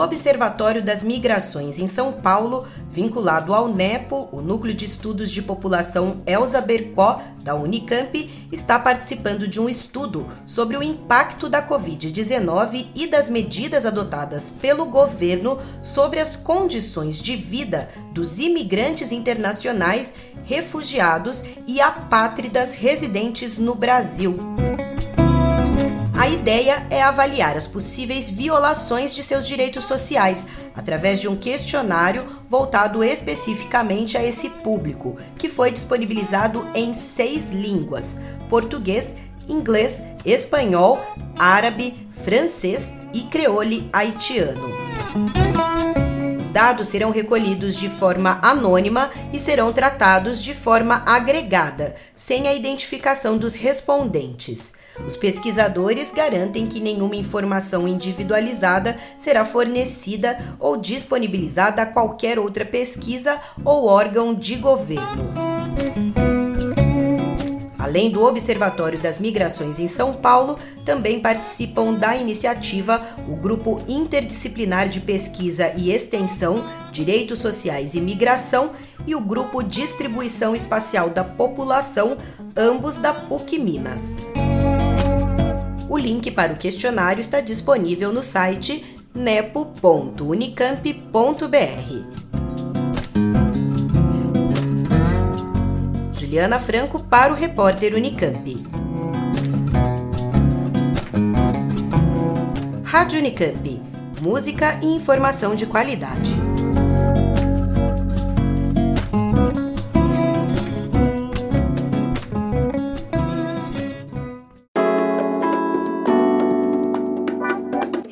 O Observatório das Migrações em São Paulo, vinculado ao NEPO, o Núcleo de Estudos de População Elza Bercó, da Unicamp, está participando de um estudo sobre o impacto da Covid-19 e das medidas adotadas pelo governo sobre as condições de vida dos imigrantes internacionais, refugiados e apátridas residentes no Brasil. A ideia é avaliar as possíveis violações de seus direitos sociais através de um questionário voltado especificamente a esse público, que foi disponibilizado em seis línguas: português, inglês, espanhol, árabe, francês e creole haitiano. Os dados serão recolhidos de forma anônima e serão tratados de forma agregada, sem a identificação dos respondentes. Os pesquisadores garantem que nenhuma informação individualizada será fornecida ou disponibilizada a qualquer outra pesquisa ou órgão de governo. Além do Observatório das Migrações em São Paulo, também participam da iniciativa o Grupo Interdisciplinar de Pesquisa e Extensão, Direitos Sociais e Migração e o Grupo Distribuição Espacial da População, ambos da PUC Minas. O link para o questionário está disponível no site nepo.unicamp.br. Juliana Franco para o repórter Unicamp. Rádio Unicamp. Música e informação de qualidade.